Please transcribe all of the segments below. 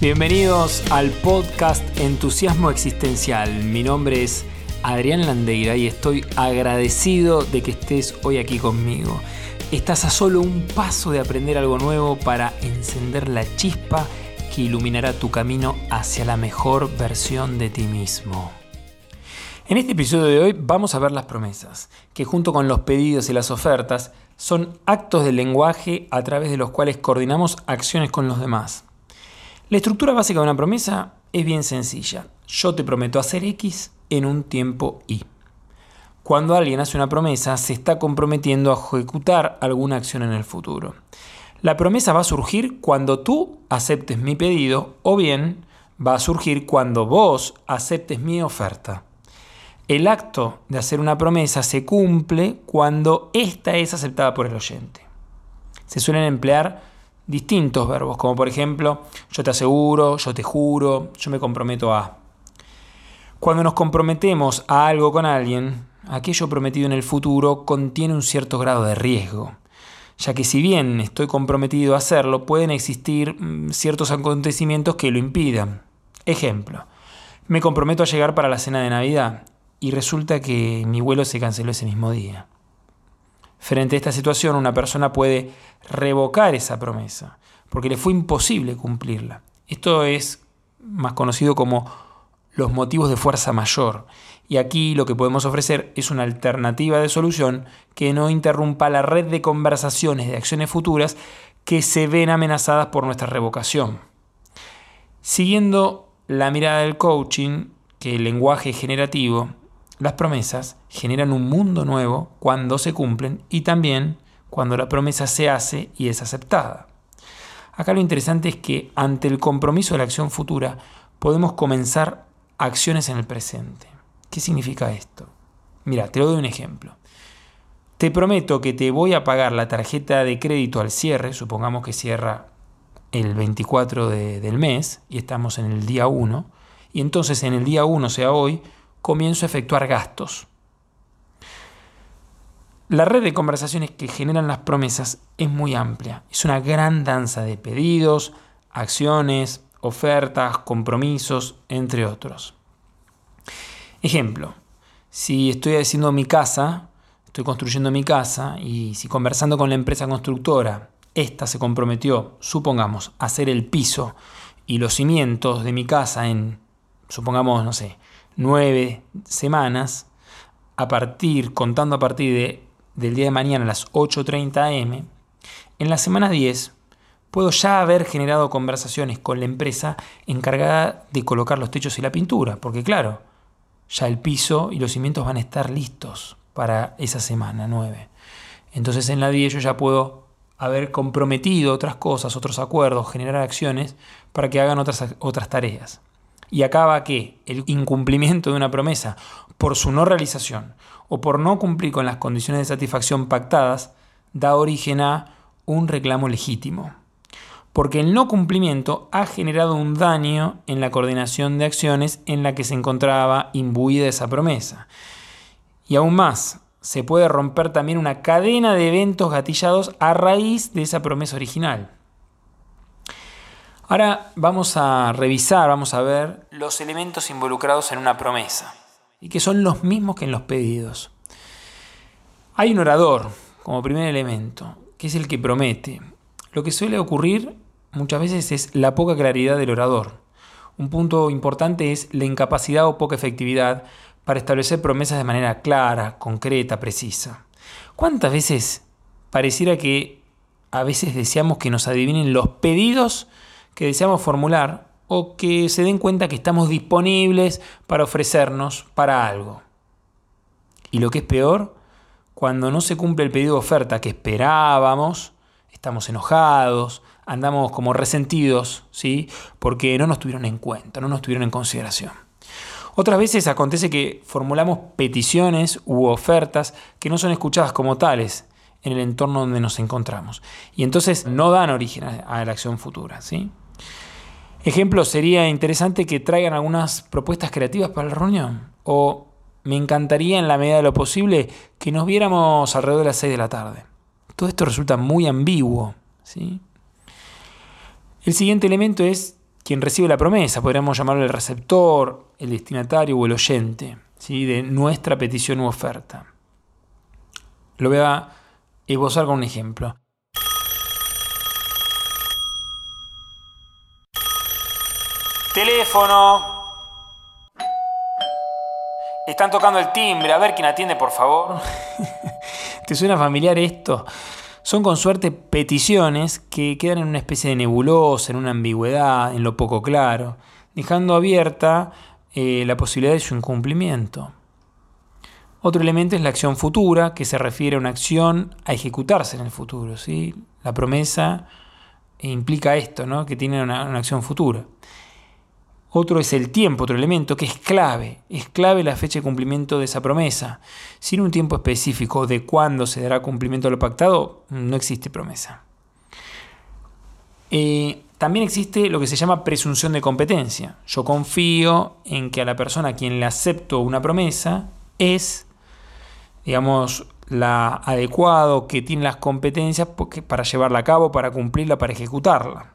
Bienvenidos al podcast Entusiasmo Existencial. Mi nombre es Adrián Landeira y estoy agradecido de que estés hoy aquí conmigo. Estás a solo un paso de aprender algo nuevo para encender la chispa que iluminará tu camino hacia la mejor versión de ti mismo. En este episodio de hoy vamos a ver las promesas, que junto con los pedidos y las ofertas son actos del lenguaje a través de los cuales coordinamos acciones con los demás. La estructura básica de una promesa es bien sencilla. Yo te prometo hacer X en un tiempo Y. Cuando alguien hace una promesa, se está comprometiendo a ejecutar alguna acción en el futuro. La promesa va a surgir cuando tú aceptes mi pedido o bien va a surgir cuando vos aceptes mi oferta. El acto de hacer una promesa se cumple cuando ésta es aceptada por el oyente. Se suelen emplear distintos verbos, como por ejemplo, yo te aseguro, yo te juro, yo me comprometo a. Cuando nos comprometemos a algo con alguien, aquello prometido en el futuro contiene un cierto grado de riesgo, ya que si bien estoy comprometido a hacerlo, pueden existir mm, ciertos acontecimientos que lo impidan. Ejemplo, me comprometo a llegar para la cena de Navidad y resulta que mi vuelo se canceló ese mismo día. Frente a esta situación, una persona puede revocar esa promesa, porque le fue imposible cumplirla. Esto es más conocido como los motivos de fuerza mayor. Y aquí lo que podemos ofrecer es una alternativa de solución que no interrumpa la red de conversaciones de acciones futuras que se ven amenazadas por nuestra revocación. Siguiendo la mirada del coaching, que el lenguaje generativo las promesas generan un mundo nuevo cuando se cumplen y también cuando la promesa se hace y es aceptada. Acá lo interesante es que ante el compromiso de la acción futura podemos comenzar acciones en el presente. ¿Qué significa esto? Mira, te lo doy un ejemplo. Te prometo que te voy a pagar la tarjeta de crédito al cierre, supongamos que cierra el 24 del mes y estamos en el día 1, y entonces en el día 1, sea hoy, comienzo a efectuar gastos. La red de conversaciones que generan las promesas es muy amplia. Es una gran danza de pedidos, acciones, ofertas, compromisos, entre otros. Ejemplo, si estoy haciendo mi casa, estoy construyendo mi casa y si conversando con la empresa constructora, esta se comprometió, supongamos, a hacer el piso y los cimientos de mi casa en, supongamos, no sé, nueve semanas, a partir, contando a partir de, del día de mañana a las 8.30 am, en la semana 10 puedo ya haber generado conversaciones con la empresa encargada de colocar los techos y la pintura, porque claro, ya el piso y los cimientos van a estar listos para esa semana 9. Entonces en la 10 yo ya puedo haber comprometido otras cosas, otros acuerdos, generar acciones para que hagan otras, otras tareas y acaba que el incumplimiento de una promesa por su no realización o por no cumplir con las condiciones de satisfacción pactadas da origen a un reclamo legítimo. Porque el no cumplimiento ha generado un daño en la coordinación de acciones en la que se encontraba imbuida esa promesa. Y aún más, se puede romper también una cadena de eventos gatillados a raíz de esa promesa original. Ahora vamos a revisar, vamos a ver los elementos involucrados en una promesa y que son los mismos que en los pedidos. Hay un orador como primer elemento, que es el que promete. Lo que suele ocurrir muchas veces es la poca claridad del orador. Un punto importante es la incapacidad o poca efectividad para establecer promesas de manera clara, concreta, precisa. ¿Cuántas veces pareciera que a veces deseamos que nos adivinen los pedidos que deseamos formular o que se den cuenta que estamos disponibles para ofrecernos para algo. Y lo que es peor, cuando no se cumple el pedido de oferta que esperábamos, estamos enojados, andamos como resentidos, ¿sí? Porque no nos tuvieron en cuenta, no nos tuvieron en consideración. Otras veces acontece que formulamos peticiones u ofertas que no son escuchadas como tales en el entorno donde nos encontramos. Y entonces no dan origen a la acción futura, ¿sí? Ejemplo, sería interesante que traigan algunas propuestas creativas para la reunión. O me encantaría en la medida de lo posible que nos viéramos alrededor de las 6 de la tarde. Todo esto resulta muy ambiguo. ¿sí? El siguiente elemento es quien recibe la promesa, podríamos llamarlo el receptor, el destinatario o el oyente ¿sí? de nuestra petición u oferta. Lo voy a esbozar con un ejemplo. Teléfono. Están tocando el timbre. A ver quién atiende, por favor. ¿Te suena familiar esto? Son con suerte peticiones que quedan en una especie de nebulosa, en una ambigüedad, en lo poco claro, dejando abierta eh, la posibilidad de su incumplimiento. Otro elemento es la acción futura, que se refiere a una acción a ejecutarse en el futuro. ¿sí? La promesa implica esto, ¿no? que tiene una acción futura. Otro es el tiempo, otro elemento que es clave. Es clave la fecha de cumplimiento de esa promesa. Sin un tiempo específico de cuándo se dará cumplimiento a lo pactado, no existe promesa. Eh, también existe lo que se llama presunción de competencia. Yo confío en que a la persona a quien le acepto una promesa es, digamos, la adecuado, que tiene las competencias para llevarla a cabo, para cumplirla, para ejecutarla.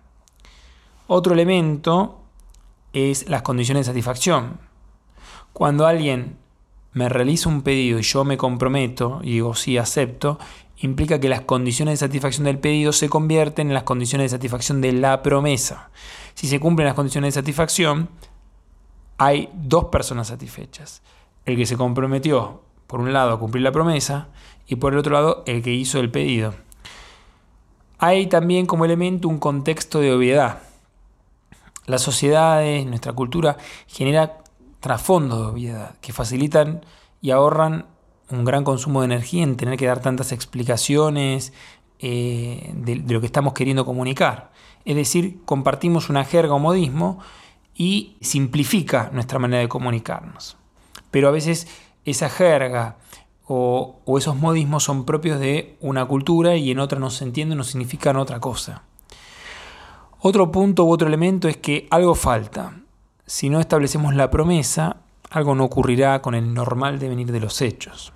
Otro elemento es las condiciones de satisfacción. Cuando alguien me realiza un pedido y yo me comprometo y digo sí, acepto, implica que las condiciones de satisfacción del pedido se convierten en las condiciones de satisfacción de la promesa. Si se cumplen las condiciones de satisfacción, hay dos personas satisfechas. El que se comprometió, por un lado, a cumplir la promesa y por el otro lado, el que hizo el pedido. Hay también como elemento un contexto de obviedad. Las sociedades, nuestra cultura genera trasfondos de obviedad que facilitan y ahorran un gran consumo de energía en tener que dar tantas explicaciones eh, de, lo que estamos queriendo comunicar. Es decir, compartimos una jerga o modismo y simplifica nuestra manera de comunicarnos. Pero a veces esa jerga o, o esos modismos son propios de una cultura y en otra no se entienden o significan otra cosa. Otro punto u otro elemento es que algo falta. Si no establecemos la promesa, algo no ocurrirá con el normal devenir de los hechos.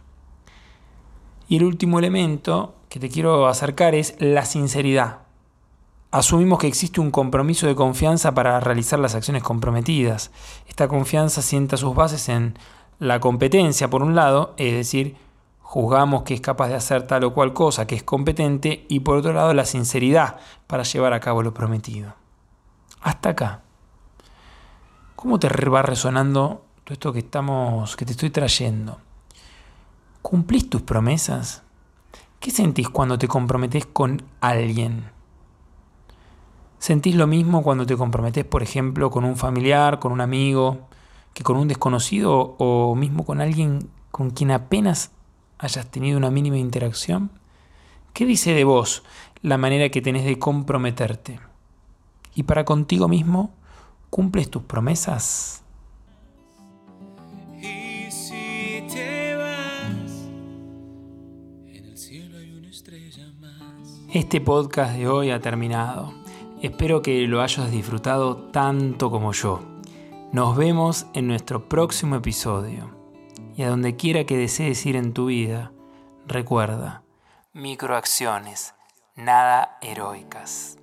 Y el último elemento que te quiero acercar es la sinceridad. Asumimos que existe un compromiso de confianza para realizar las acciones comprometidas. Esta confianza sienta sus bases en la competencia, por un lado, es decir, juzgamos que es capaz de hacer tal o cual cosa, que es competente, y por otro lado la sinceridad para llevar a cabo lo prometido. Hasta acá. ¿Cómo te va resonando todo esto que estamos que te estoy trayendo? ¿Cumplís tus promesas? ¿Qué sentís cuando te comprometes con alguien? ¿Sentís lo mismo cuando te comprometes, por ejemplo, con un familiar, con un amigo, que con un desconocido o mismo con alguien con quien apenas hayas tenido una mínima interacción? ¿Qué dice de vos la manera que tenés de comprometerte? Y para contigo mismo, ¿cumples tus promesas? Este podcast de hoy ha terminado. Espero que lo hayas disfrutado tanto como yo. Nos vemos en nuestro próximo episodio y a donde quiera que desees ir en tu vida, recuerda, microacciones, nada heroicas.